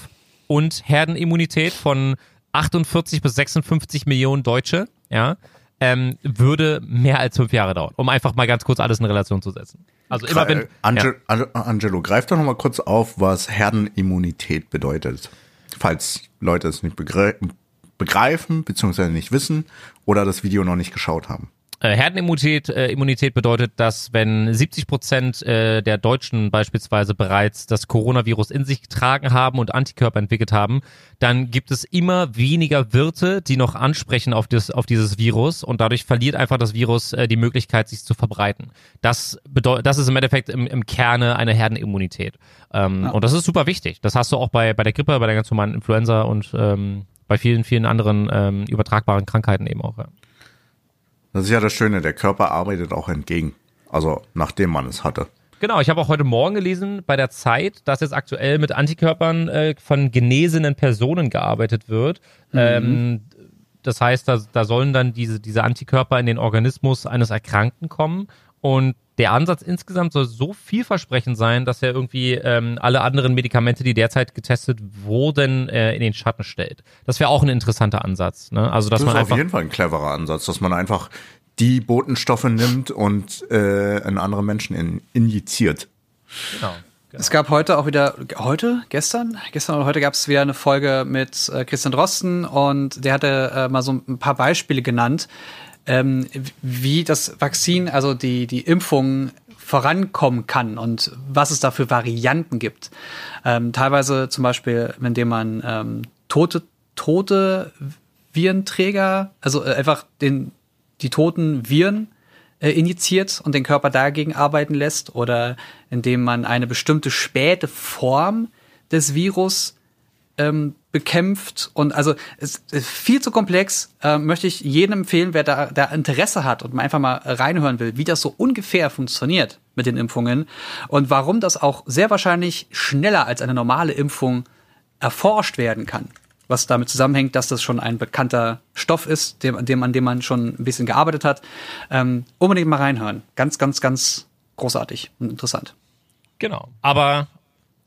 und Herdenimmunität von 48 bis 56 Millionen Deutsche, ja, ähm, würde mehr als fünf Jahre dauern, um einfach mal ganz kurz alles in Relation zu setzen. Also immer wenn. Äh, Ange Ange- Angelo, greif doch noch mal kurz auf, was Herdenimmunität bedeutet. Falls Leute es nicht begre begreifen, beziehungsweise nicht wissen oder das Video noch nicht geschaut haben. Äh, Herdenimmunität äh, Immunität bedeutet, dass wenn 70 Prozent äh, der Deutschen beispielsweise bereits das Coronavirus in sich getragen haben und Antikörper entwickelt haben, dann gibt es immer weniger Wirte, die noch ansprechen auf, das, auf dieses Virus und dadurch verliert einfach das Virus äh, die Möglichkeit, sich zu verbreiten. Das bedeutet, das ist im Endeffekt im, im Kerne eine Herdenimmunität. Ähm, Und das ist super wichtig. Das hast du auch bei, bei der Grippe, bei der ganz normalen Influenza und ähm, bei vielen, vielen anderen ähm, übertragbaren Krankheiten eben auch. Ja. Das ist ja das Schöne, der Körper arbeitet auch entgegen. Also nachdem man es hatte. Genau, ich habe auch heute Morgen gelesen bei der Zeit, dass jetzt aktuell mit Antikörpern äh, von genesenen Personen gearbeitet wird. Ähm, das heißt, da, da sollen dann diese, diese Antikörper in den Organismus eines Erkrankten kommen. Und der Ansatz insgesamt soll so vielversprechend sein, dass er irgendwie ähm, alle anderen Medikamente, die derzeit getestet wurden, äh, in den Schatten stellt. Das wäre auch ein interessanter Ansatz. Ne? Also, dass Das man ist einfach auf jeden Fall ein cleverer Ansatz, dass man einfach die Botenstoffe nimmt und äh, in andere Menschen in, injiziert. genau. Es gab heute auch wieder, heute, gestern, gestern oder heute gab es wieder eine Folge mit äh, Christian Drosten und der hatte äh, mal so ein paar Beispiele genannt, ähm, wie das Vakzin, also die, die Impfung vorankommen kann und was es da für Varianten gibt. Ähm, teilweise zum Beispiel, indem man ähm, tote, tote Virenträger, also äh, einfach den, die toten Viren äh, injiziert und den Körper dagegen arbeiten lässt oder indem man eine bestimmte späte Form des Virus ähm, bekämpft und also es ist viel zu komplex, äh, möchte ich jedem empfehlen, wer da, da Interesse hat und mal einfach mal reinhören will, wie das so ungefähr funktioniert mit den Impfungen und warum das auch sehr wahrscheinlich schneller als eine normale Impfung erforscht werden kann. Was damit zusammenhängt, dass das schon ein bekannter Stoff ist, dem, dem, an dem man schon ein bisschen gearbeitet hat. Ähm, unbedingt mal reinhören. Ganz, ganz, ganz großartig und interessant. Genau. Aber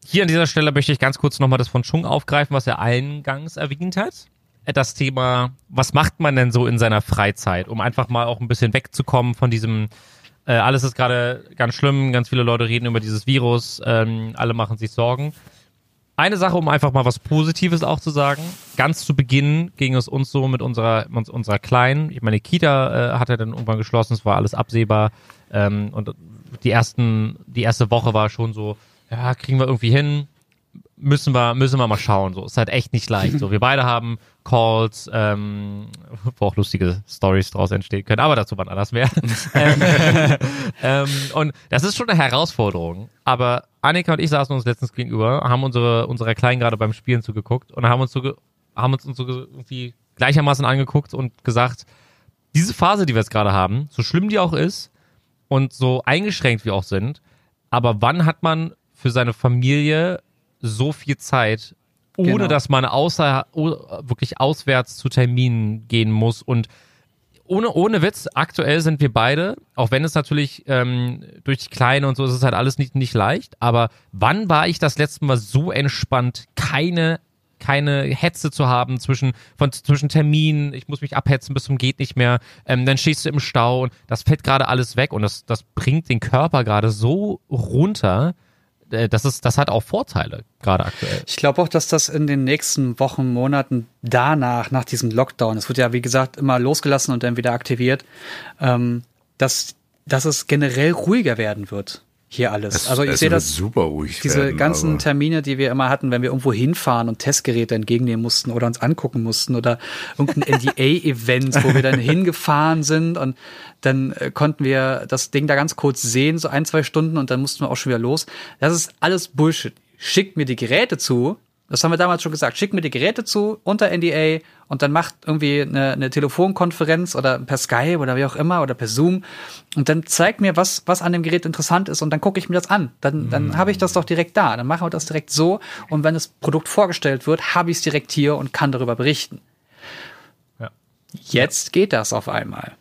hier an dieser Stelle möchte ich ganz kurz nochmal das von Chung aufgreifen, was er eingangs erwähnt hat. Das Thema, was macht man denn so in seiner Freizeit, um einfach mal auch ein bisschen wegzukommen von diesem, äh, alles ist gerade ganz schlimm, ganz viele Leute reden über dieses Virus, ähm, alle machen sich Sorgen. Eine Sache, um einfach mal was Positives auch zu sagen. Ganz zu Beginn ging es uns so mit unserer, mit unserer Kleinen. Ich meine, Kita äh, hat ja dann irgendwann geschlossen, es war alles absehbar. Ähm, und die ersten, die erste Woche war schon so, ja, kriegen wir irgendwie hin, müssen wir, müssen wir mal schauen. So, ist halt echt nicht leicht. So, wir beide haben Calls, ähm, wo auch lustige Stories draus entstehen können, aber dazu wann anders mehr. ähm, ähm, und das ist schon eine Herausforderung. Aber Annika und ich saßen uns letztens gegenüber, haben unsere, unserer Kleinen gerade beim Spielen zugeguckt und haben uns so, haben uns, uns so ge- irgendwie gleichermaßen angeguckt und gesagt, diese Phase, die wir jetzt gerade haben, so schlimm die auch ist und so eingeschränkt wir auch sind, aber wann hat man für seine Familie so viel Zeit, ohne Genau. dass man außer wirklich auswärts zu Terminen gehen muss und ohne, ohne Witz, aktuell sind wir beide, auch wenn es natürlich ähm, durch die Kleine und so ist es halt alles nicht, nicht leicht, aber wann war ich das letzte Mal so entspannt, keine keine Hetze zu haben zwischen von zwischen Terminen, ich muss mich abhetzen bis zum geht nicht mehr, ähm, dann stehst du im Stau und das fällt gerade alles weg und das das bringt den Körper gerade so runter, das ist das hat auch Vorteile gerade aktuell. Ich glaube auch, dass das in den nächsten Wochen, Monaten danach, nach diesem Lockdown, es wird ja wie gesagt immer losgelassen und dann wieder aktiviert, ähm, dass, dass es generell ruhiger werden wird. Hier alles. Es- also ich sehe das super ruhig diese werden, ganzen Termine, die wir immer hatten, wenn wir irgendwo hinfahren und Testgeräte entgegennehmen mussten oder uns angucken mussten oder irgendein NDA-Event, wo wir dann hingefahren sind und dann äh, konnten wir das Ding da ganz kurz sehen, so ein, zwei Stunden und dann mussten wir auch schon wieder los. Das ist alles Bullshit. Schickt mir die Geräte zu. Das haben wir damals schon gesagt. Schickt mir die Geräte zu unter NDA und dann macht irgendwie eine, eine Telefonkonferenz oder per Skype oder wie auch immer oder per Zoom und dann zeigt mir, was, was an dem Gerät interessant ist und dann gucke ich mir das an. Dann, dann habe ich das doch direkt da. Dann machen wir das direkt so und wenn das Produkt vorgestellt wird, habe ich es direkt hier und kann darüber berichten. Ja. Jetzt geht das auf einmal.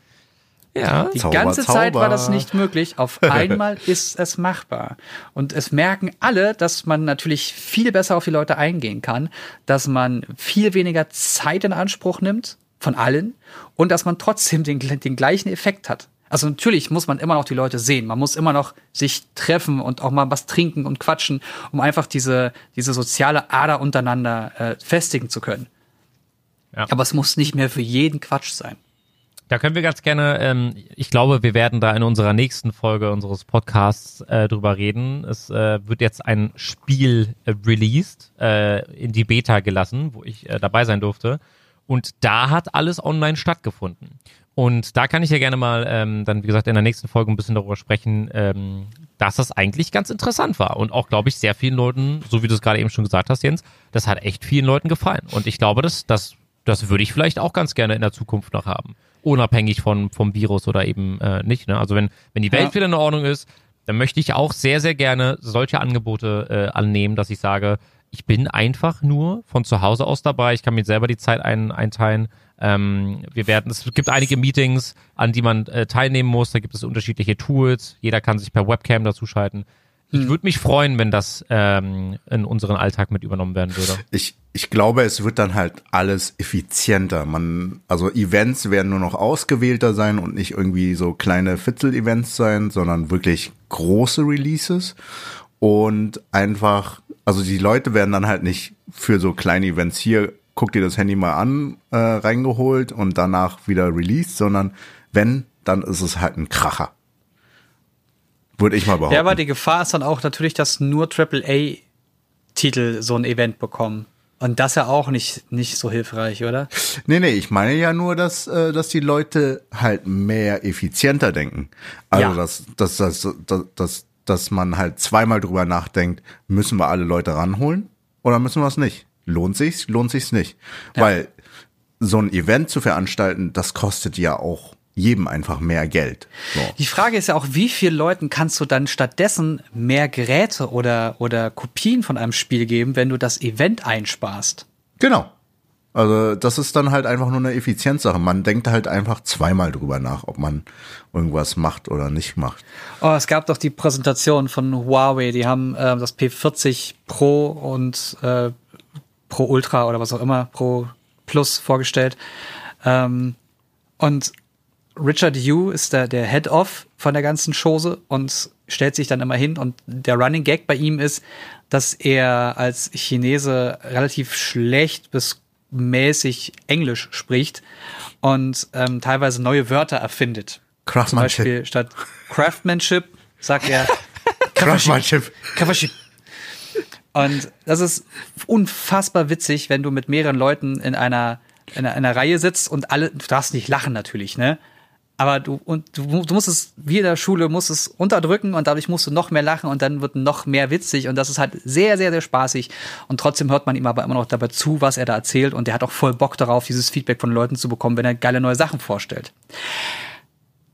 Ja. Die Zauber, ganze Zeit war Zauber. das nicht möglich. Auf einmal ist es machbar. Und es merken alle, dass man natürlich viel besser auf die Leute eingehen kann, dass man viel weniger Zeit in Anspruch nimmt von allen und dass man trotzdem den, den gleichen Effekt hat. Also natürlich muss man immer noch die Leute sehen. Man muss immer noch sich treffen und auch mal was trinken und quatschen, um einfach diese, diese soziale Ader untereinander äh, festigen zu können. Ja. Aber es muss nicht mehr für jeden Quatsch sein. Da können wir ganz gerne, ähm, ich glaube, wir werden da in unserer nächsten Folge unseres Podcasts äh, drüber reden. Es äh, wird jetzt ein Spiel äh, released, äh, in die Beta gelassen, wo ich äh, dabei sein durfte. Und da hat alles online stattgefunden. Und da kann ich ja gerne mal ähm, dann, wie gesagt, in der nächsten Folge ein bisschen darüber sprechen, ähm, dass das eigentlich ganz interessant war. Und auch, glaube ich, sehr vielen Leuten, so wie du es gerade eben schon gesagt hast, Jens, das hat echt vielen Leuten gefallen. Und ich glaube, das, das, das würde ich vielleicht auch ganz gerne in der Zukunft noch haben. Unabhängig von, vom Virus oder eben äh, nicht. Ne? Also wenn, wenn die Welt Ja. wieder in Ordnung ist, dann möchte ich auch sehr, sehr gerne solche Angebote äh, annehmen, dass ich sage, ich bin einfach nur von zu Hause aus dabei. Ich kann mir selber die Zeit ein, einteilen. Ähm, wir werden, es gibt einige Meetings, an die man äh, teilnehmen muss. Da gibt es unterschiedliche Tools. Jeder kann sich per Webcam dazuschalten. Ich würde mich freuen, wenn das ähm, in unseren Alltag mit übernommen werden würde. Ich, ich glaube, es wird dann halt alles effizienter. Man, also Events werden nur noch ausgewählter sein und nicht irgendwie so kleine Fitzel-Events sein, sondern wirklich große Releases. Und einfach, also die Leute werden dann halt nicht für so kleine Events hier, guck dir das Handy mal an, äh, reingeholt und danach wieder released, sondern wenn, dann ist es halt ein Kracher. Würde ich mal behaupten. Ja, aber die Gefahr ist dann auch natürlich, dass nur AAA-Titel so ein Event bekommen. Und das ja auch nicht, nicht so hilfreich, oder? Nee, nee, ich meine ja nur, dass, äh, dass die Leute halt mehr effizienter denken. Also, Ja. dass, dass, dass, dass, dass, man halt zweimal drüber nachdenkt, müssen wir alle Leute ranholen oder müssen wir es nicht? Lohnt sich's, lohnt sich's nicht? Weil so ein Event zu veranstalten, das kostet ja auch jedem einfach mehr Geld. So. Die Frage ist ja auch, wie vielen Leuten kannst du dann stattdessen mehr Geräte oder, oder Kopien von einem Spiel geben, wenn du das Event einsparst? Genau. Also das ist dann halt einfach nur eine Effizienzsache. Man denkt halt einfach zweimal drüber nach, ob man irgendwas macht oder nicht macht. Oh, es gab doch die Präsentation von Huawei, die haben äh, das P40 Pro und äh, Pro Ultra oder was auch immer, Pro Plus vorgestellt. Ähm, und Richard Yu ist der, der Head-Off von der ganzen Chose und stellt sich dann immer hin und der Running Gag bei ihm ist, dass er als Chinese relativ schlecht bis mäßig Englisch spricht und ähm, teilweise neue Wörter erfindet. Zum Craftsmanship. Beispiel statt Craftsmanship sagt er Craftsmanship. Craftsmanship. Und das ist unfassbar witzig, wenn du mit mehreren Leuten in einer, in einer, einer Reihe sitzt und alle, du darfst nicht lachen natürlich, ne? Aber du, und du, du musst es, wie in der Schule, musst es unterdrücken und dadurch musst du noch mehr lachen und dann wird noch mehr witzig und das ist halt sehr, sehr, sehr spaßig und trotzdem hört man ihm aber immer noch dabei zu, was er da erzählt und der hat auch voll Bock darauf, dieses Feedback von Leuten zu bekommen, wenn er geile neue Sachen vorstellt.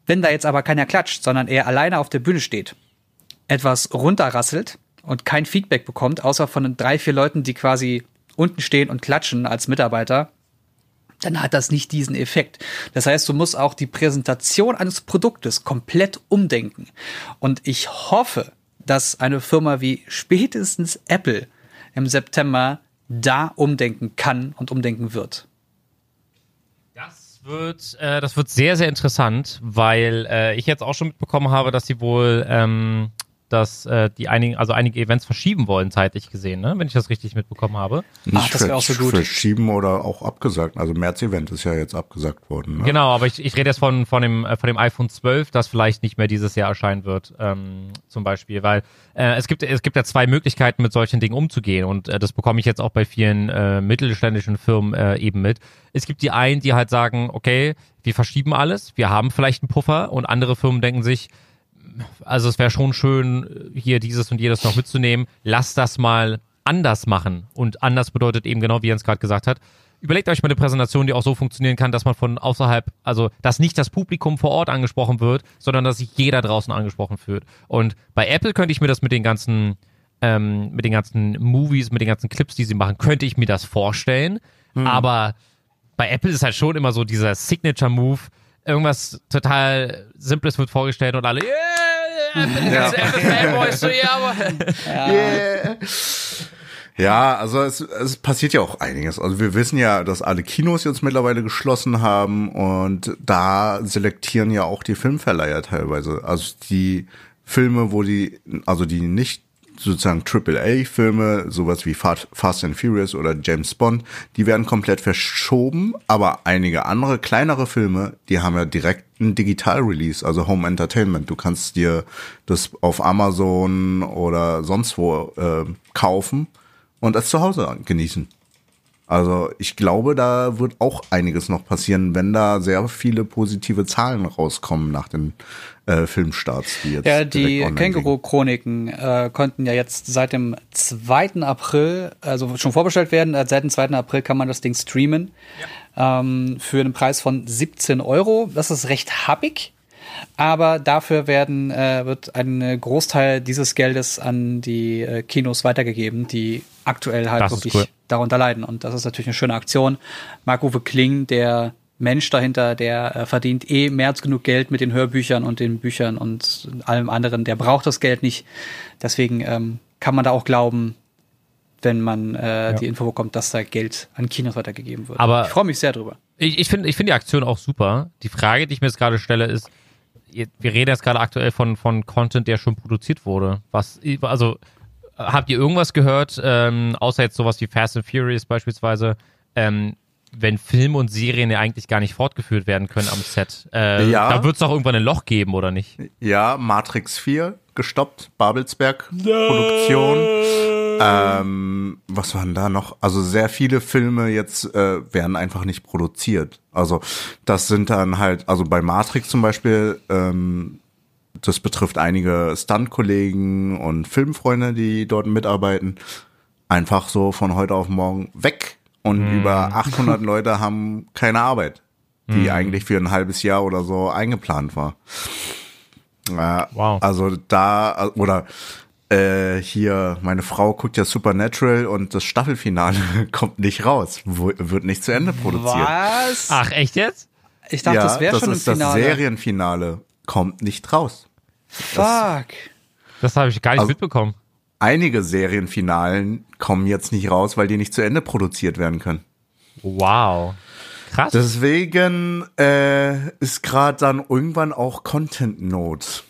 Wenn da jetzt aber keiner klatscht, sondern er alleine auf der Bühne steht, etwas runterrasselt und kein Feedback bekommt, außer von drei, vier Leuten, die quasi unten stehen und klatschen als Mitarbeiter, dann hat das nicht diesen Effekt. Das heißt, du musst auch die Präsentation eines Produktes komplett umdenken. Und ich hoffe, dass eine Firma wie spätestens Apple im September da umdenken kann und umdenken wird. Das wird, äh, das wird sehr, sehr interessant, weil äh, ich jetzt auch schon mitbekommen habe, dass sie wohl ähm, dass äh, die einigen, also einige Events verschieben wollen, zeitlich gesehen, ne? wenn ich das richtig mitbekommen habe. Nicht das wär auch so gut. verschieben oder auch abgesagt. Also März-Event ist ja jetzt abgesagt worden. Ne? Genau, aber ich, ich rede jetzt von, von, dem, äh, von dem iPhone 12, das vielleicht nicht mehr dieses Jahr erscheinen wird, ähm, zum Beispiel, weil äh, es, gibt, es gibt ja zwei Möglichkeiten, mit solchen Dingen umzugehen und äh, das bekomme ich jetzt auch bei vielen äh, mittelständischen Firmen äh, eben mit. Es gibt die einen, die halt sagen, okay, wir verschieben alles, wir haben vielleicht einen Puffer und andere Firmen denken sich, also es wäre schon schön, hier dieses und jedes noch mitzunehmen. Lass das mal anders machen. Und anders bedeutet eben genau, wie Jens gerade gesagt hat, überlegt euch mal eine Präsentation, die auch so funktionieren kann, dass man von außerhalb, also dass nicht das Publikum vor Ort angesprochen wird, sondern dass sich jeder draußen angesprochen fühlt. Und bei Apple könnte ich mir das mit den ganzen, ähm, mit den ganzen Movies, mit den ganzen Clips, die sie machen, könnte ich mir das vorstellen. Aber bei Apple ist halt schon immer so dieser Signature-Move, irgendwas total Simples wird vorgestellt und alle, yeah, yeah, Apple-Fanboys, so, ja, aber Yeah. Ja, also es, es passiert ja auch einiges. Also wir wissen ja, dass alle Kinos jetzt mittlerweile geschlossen haben und da selektieren ja auch die Filmverleiher teilweise. Also die Filme, wo die, also die nicht sozusagen AAA-Filme, sowas wie Fa- Fast and Furious oder James Bond, die werden komplett verschoben, aber einige andere kleinere Filme, die haben ja direkt einen Digital-Release, also Home Entertainment. Du kannst dir das auf Amazon oder sonst wo äh, kaufen und es zu Hause genießen. Also ich glaube, da wird auch einiges noch passieren, wenn da sehr viele positive Zahlen rauskommen nach den äh, Filmstarts, die jetzt Ja, die. Känguru-Chroniken äh, konnten ja jetzt seit dem 2. April, also schon vorbestellt werden, äh, seit dem 2. April kann man das Ding streamen ähm, für einen Preis von 17 Euro. Das ist recht happig, aber dafür werden, äh, wird ein Großteil dieses Geldes an die äh, Kinos weitergegeben, die aktuell halt Das ist wirklich cool. Darunter leiden. Und das ist natürlich eine schöne Aktion. Marc-Uwe Kling, der Mensch dahinter, der äh, verdient eh mehr als genug Geld mit den Hörbüchern und den Büchern und allem anderen. Der braucht das Geld nicht. Deswegen ähm, kann man da auch glauben, wenn man äh, die Info bekommt, dass da Geld an Kinos weitergegeben wird. Aber- ich freue mich sehr drüber. ich, ich finde ich finde die Aktion auch super. Die Frage, die ich mir jetzt gerade stelle, ist, wir reden jetzt gerade aktuell von, von Content, der schon produziert wurde. Was, also, habt ihr irgendwas gehört, ähm, außer jetzt sowas wie Fast and Furious beispielsweise, ähm, wenn Filme und Serien ja eigentlich gar nicht fortgeführt werden können am Set? Äh, Ja. Da wird es doch irgendwann ein Loch geben, oder nicht? Ja, Matrix 4 gestoppt, Babelsberg Produktion. Ähm, was waren da noch? Also sehr viele Filme jetzt äh, werden einfach nicht produziert. Also das sind dann halt, also bei Matrix zum Beispiel, ähm, das betrifft einige Stunt-Kollegen und Filmfreunde, die dort mitarbeiten. Einfach so von heute auf morgen weg. Und über 800 Leute haben keine Arbeit, die eigentlich für ein halbes Jahr oder so eingeplant war. Ja, Wow. Also da, oder äh, hier, meine Frau guckt ja Supernatural und das Staffelfinale kommt nicht raus, wird nicht zu Ende produziert. Was? Ach, echt jetzt? ich dachte, ja, das wäre das schon im ist das Finale. Serienfinale, kommt nicht raus. Fuck. Das habe ich gar nicht Also- mitbekommen. Einige Serienfinalen kommen jetzt nicht raus, weil die nicht zu Ende produziert werden können. Wow. Krass. Deswegen äh, ist gerade dann irgendwann auch Content Not.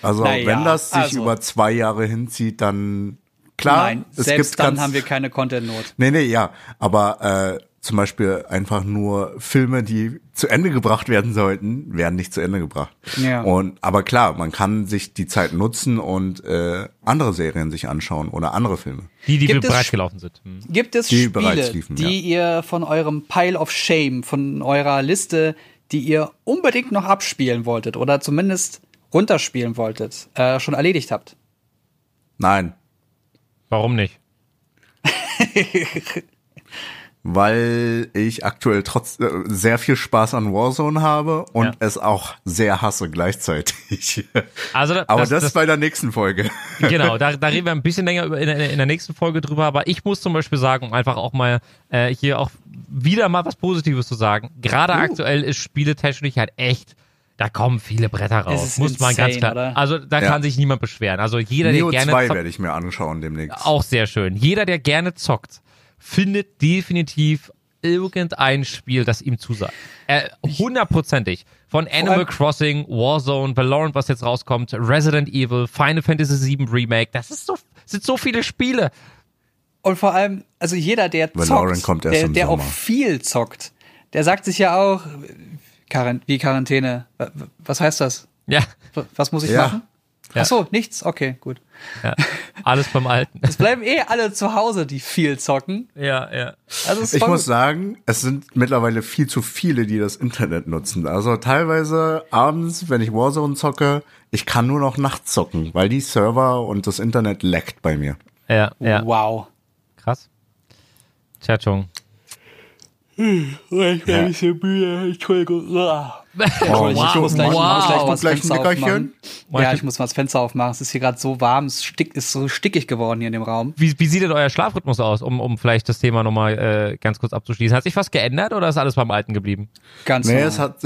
Also Naja, wenn das sich also- über zwei Jahre hinzieht, dann klar, Nein, es selbst gibt dann ganz, haben wir keine Content-Not. Nee, nee, ja. Aber äh, zum Beispiel einfach nur Filme, die zu Ende gebracht werden sollten, werden nicht zu Ende gebracht. Ja. Und aber klar, man kann sich die Zeit nutzen und äh, andere Serien sich anschauen oder andere Filme. die, die Gibt es- bereits gelaufen sind. Hm. Gibt es Die bereits Spiele, liefen, die ihr von eurem Pile of Shame, von eurer Liste, die ihr unbedingt noch abspielen wolltet oder zumindest runterspielen wolltet, äh, schon erledigt habt? Nein, Warum nicht? weil ich aktuell trotz äh, sehr viel Spaß an Warzone habe und Ja. es auch sehr hasse gleichzeitig. Also da- aber das- das, das- bei der nächsten Folge. Genau, da, da reden wir ein bisschen länger über, in, der- in der nächsten Folge drüber, aber ich muss zum Beispiel sagen, um einfach auch mal äh, hier auch wieder mal was Positives zu sagen. Gerade Uh. aktuell ist spieletechnisch halt echt, da kommen viele Bretter raus. ist muss man ganz klar. oder? Also da Ja. kann sich niemand beschweren. Also jeder, der Neo gerne 2 zockt- werde ich mir anschauen demnächst. auch sehr schön. Jeder, der gerne zockt, findet definitiv irgendein Spiel, das ihm zusagt. Äh, hundertprozentig. Von Animal Crossing, Warzone, Valorant, was jetzt rauskommt, Resident Evil, Final Fantasy VII Remake. Das ist so, sind so viele Spiele. Und vor allem, also jeder, der Valorant zockt, kommt erst der, der auch viel zockt, der sagt sich ja auch, wie Quarantäne, wa- wa- was heißt das? Ja, Was muss ich Ja. machen? Ja. Ach so, nichts? Okay, gut. ja. Alles beim Alten. Es bleiben eh alle zu Hause, die viel zocken. Ja, ja. Also es ist Ich muss sagen, es sind mittlerweile viel zu viele, die das Internet nutzen. Also teilweise abends, wenn ich Warzone zocke, ich kann nur noch nachts zocken, weil die Server und das Internet leckt bei mir. Ja, ja. Wow. Krass. Chatchung. Ich bin ein bisschen müde, Entschuldigung. Entschuldigung, Oh, ich muss gleich, wow. muss gleich mal das Gleich ein Fenster Nickerchen? aufmachen. Ja, ich muss mal das Fenster aufmachen. Es ist hier gerade so warm, es stick, ist so stickig geworden hier in dem Raum. Wie, wie sieht denn euer Schlafrhythmus aus, um, um vielleicht das Thema nochmal äh, ganz kurz abzuschließen? Hat sich was geändert oder ist alles beim Alten geblieben? Ganz Nee, es hat,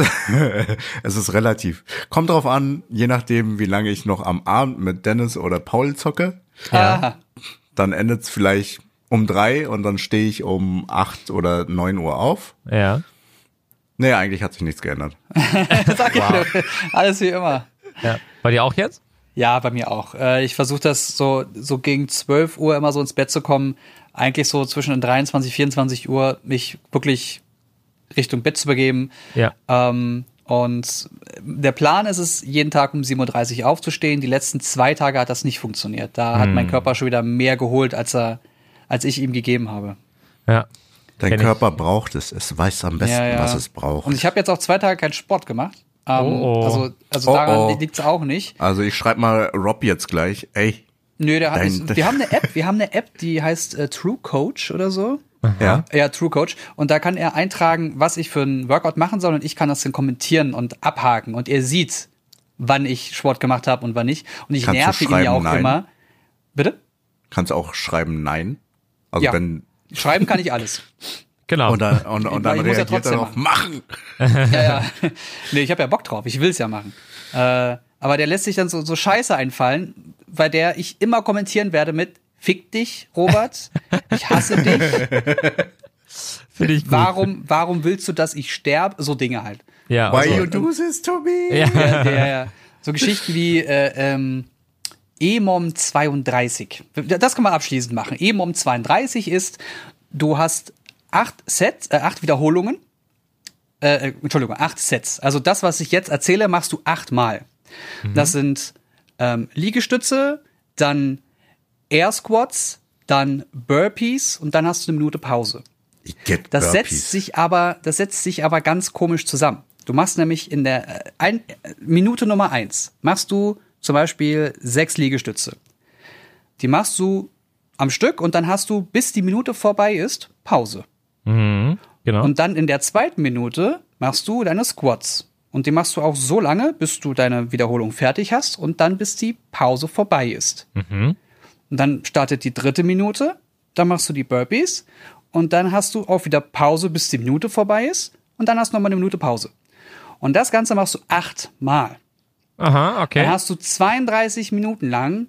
es ist relativ. Kommt drauf an, je nachdem, wie lange ich noch am Abend mit Dennis oder Paul zocke, Ah, dann endet es vielleicht um drei und dann stehe ich um acht oder neun Uhr auf. Ja. Nee, eigentlich hat sich nichts geändert. sag ich dir. Alles wie immer. ja. Bei dir auch jetzt? Ja, bei mir auch. Äh, Ich versuche das so, so gegen 12 Uhr immer so ins Bett zu kommen. Eigentlich so zwischen 23, 24 Uhr mich wirklich Richtung Bett zu begeben. Ja. Ähm, und der Plan ist es, jeden Tag um 7.30 Uhr aufzustehen. Die letzten zwei Tage hat das nicht funktioniert. Da hat Hm. mein Körper schon wieder mehr geholt, als er, als ich ihm gegeben habe. Ja. Dein Kenn ich. Körper braucht es. Es weiß am besten, Ja, ja. was es braucht. Und ich habe jetzt auch zwei Tage keinen Sport gemacht. Ähm, Oh, oh. Also, also Oh, daran oh. liegt's auch nicht. Also ich schreibe mal Rob jetzt gleich. Ey, Nö, der hat Dein- nicht, wir haben eine App, wir haben eine App, die heißt äh, True Coach oder so. ja. Ja, True Coach. Und da kann er eintragen, was ich für ein Workout machen soll und ich kann das dann kommentieren und abhaken. Und er sieht, wann ich Sport gemacht habe und wann nicht. Und ich Kannst nerve ihn ja auch nein? immer. Bitte? Kannst auch schreiben Nein. Also Ja. wenn Schreiben kann ich alles. Genau. und dann, und, und dann Ich muss ja reagiert er trotzdem noch machen. Ja, ja. Nee, ich habe ja Bock drauf. Ich will's ja machen. Äh, aber der lässt sich dann so, so Scheiße einfallen, bei der ich immer kommentieren werde mit Fick dich, Robert. Ich hasse dich. Finde ich gut. Warum, warum willst du, dass ich sterbe? So Dinge halt. Ja, Why also, you do this to me? ja. Ja, ja. So Geschichten wie äh, ähm, EMOM 32. Das kann man abschließend machen. EMOM 32 ist, du hast acht Sets, äh, acht Wiederholungen. Äh, äh, Entschuldigung, acht Sets. Also das, was ich jetzt erzähle, machst du achtmal. Das sind ähm, Liegestütze, dann Air Squats, dann Burpees und dann hast du eine Minute Pause. Ich get Das setzt sich aber, das setzt sich aber ganz komisch zusammen. Du machst nämlich in der äh, ein, äh, Minute Nummer eins machst du zum Beispiel sechs Liegestütze. Die machst du am Stück und dann hast du, bis die Minute vorbei ist, Pause. Mhm, genau. Und dann in der zweiten Minute machst du deine Squats. Und die machst du auch so lange, bis du deine Wiederholung fertig hast und dann bis die Pause vorbei ist. Mhm. Und dann startet die dritte Minute, dann machst du die Burpees und dann hast du auch wieder Pause, bis die Minute vorbei ist und dann hast du nochmal eine Minute Pause. Und das Ganze machst du achtmal. Aha, okay. Dann hast du 32 Minuten lang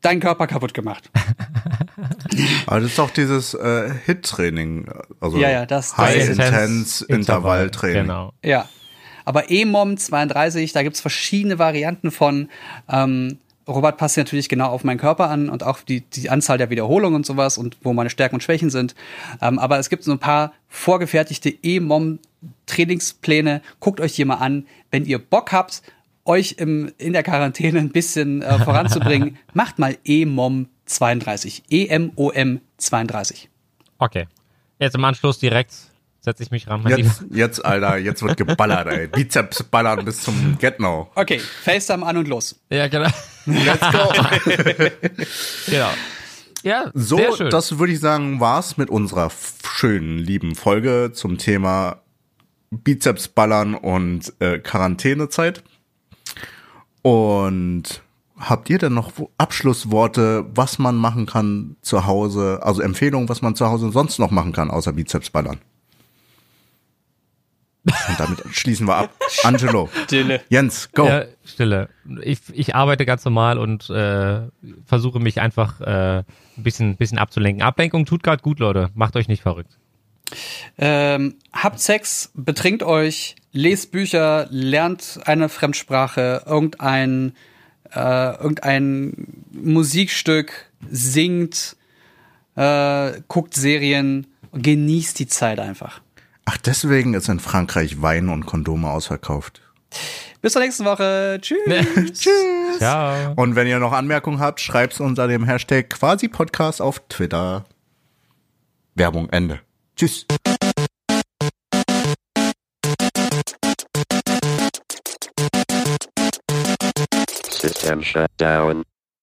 deinen Körper kaputt gemacht. Aber das ist doch dieses äh, Hit-Training. Also Ja, ja, das- das High ist- Intense Intervalltraining. Genau. Ja. Aber EMOM 32, da gibt's verschiedene Varianten von. Ähm, Robert passt sich natürlich genau auf meinen Körper an und auch die, die Anzahl der Wiederholungen und sowas und wo meine Stärken und Schwächen sind. Ähm, aber es gibt so ein paar vorgefertigte EMOM-Trainingspläne. Guckt euch die mal an. Wenn ihr Bock habt, euch im, in der Quarantäne ein bisschen äh, voranzubringen, macht mal EMOM 32. E-M-O-M 32. Okay. Jetzt im Anschluss direkt setze ich mich ran, mein Lieber. Jetzt, jetzt, Alter, jetzt wird geballert, ey. Bizeps ballern bis zum Get Now. Okay, FaceTime an und los. Ja, genau. Let's go. genau. Ja, So, sehr schön. das würde ich sagen, war's mit unserer schönen, lieben Folge zum Thema Bizeps ballern und äh, Quarantänezeit. Und habt ihr denn noch wo- Abschlussworte, was man machen kann zu Hause, also Empfehlungen, was man zu Hause sonst noch machen kann, außer Bizeps ballern? Und damit schließen wir ab. Angelo, Dille. Jens, go. Ja, Stille. Ich, ich arbeite ganz normal und äh, versuche mich einfach äh, ein bisschen, bisschen abzulenken. Ablenkung tut gerade gut, Leute. Macht euch nicht verrückt. Ähm, habt Sex, betrinkt euch, lest Bücher, lernt eine Fremdsprache, irgendein, äh, irgendein Musikstück, singt, äh, guckt Serien, genießt die Zeit einfach. Ach, deswegen ist in Frankreich Wein und Kondome ausverkauft. Bis zur nächsten Woche. Tschüss. Tschüss. Ciao. Und wenn ihr noch Anmerkungen habt, schreibt's unter dem Hashtag quasi Podcast auf Twitter. Werbung Ende. Tschüss. System shut down.